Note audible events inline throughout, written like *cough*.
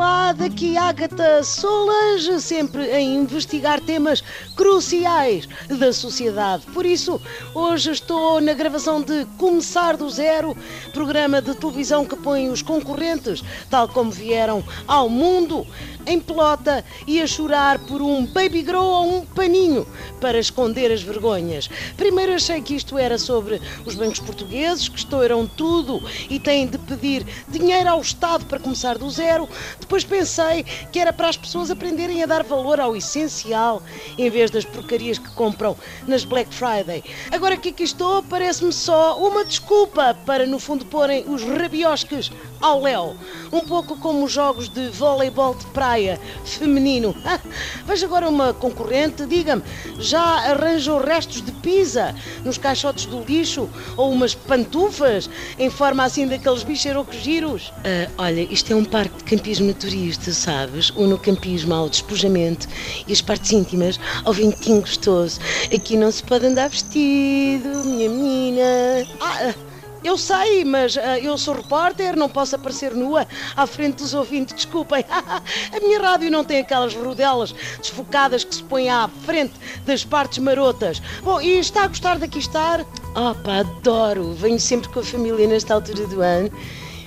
aqui Ágata Solange, sempre a investigar temas cruciais da sociedade. Por isso, hoje estou na gravação de Começar do Zero, programa de televisão que põe os concorrentes, tal como vieram ao mundo, em pelota e a chorar por um baby grow ou um paninho para esconder as vergonhas. Primeiro achei que isto era sobre os bancos portugueses, que estouram tudo e têm de pedir dinheiro ao Estado para começar do zero. Depois pensei que era para as pessoas aprenderem a dar valor ao essencial em vez das porcarias que compram nas Black Friday. Agora que aqui estou, parece-me só uma desculpa para, no fundo, porem os rabiosques ao léu. Um pouco como os jogos de voleibol de praia feminino. *laughs* Veja agora uma concorrente, diga-me, já arranjou restos de pizza nos caixotes do lixo ou umas pantufas em forma assim daqueles bicharocos giros? Uh, olha, isto é um parque de campismo naturista, sabes? Ou no campismo ao despojamento e as partes íntimas ao ventinho gostoso. Aqui não se pode andar vestido, minha menina. Ah, eu sei, mas uh, eu sou repórter, não posso aparecer nua à frente dos ouvintes, desculpem. *laughs* a minha rádio não tem aquelas rodelas desfocadas que se põem à frente das partes marotas. Bom, e está a gostar daqui estar? Pá, adoro! Venho sempre com a família nesta altura do ano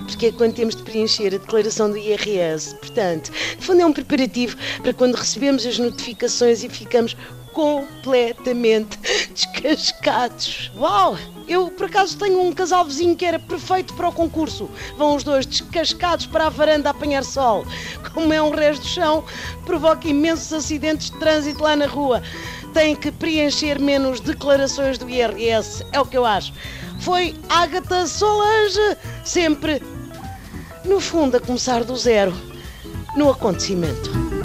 porque é quando temos de preencher a declaração do IRS. Portanto, no fundo é um preparativo para quando recebemos as notificações e ficamos completamente *laughs* descascados. Uau! Eu por acaso tenho um casal vizinho que era perfeito para o concurso. Vão os dois descascados para a varanda a apanhar sol. Como é um resto do chão, provoca imensos acidentes de trânsito lá na rua. Tem que preencher menos declarações do IRS, é o que eu acho. Foi Ágata Solange, sempre, no fundo, a começar do zero, no acontecimento.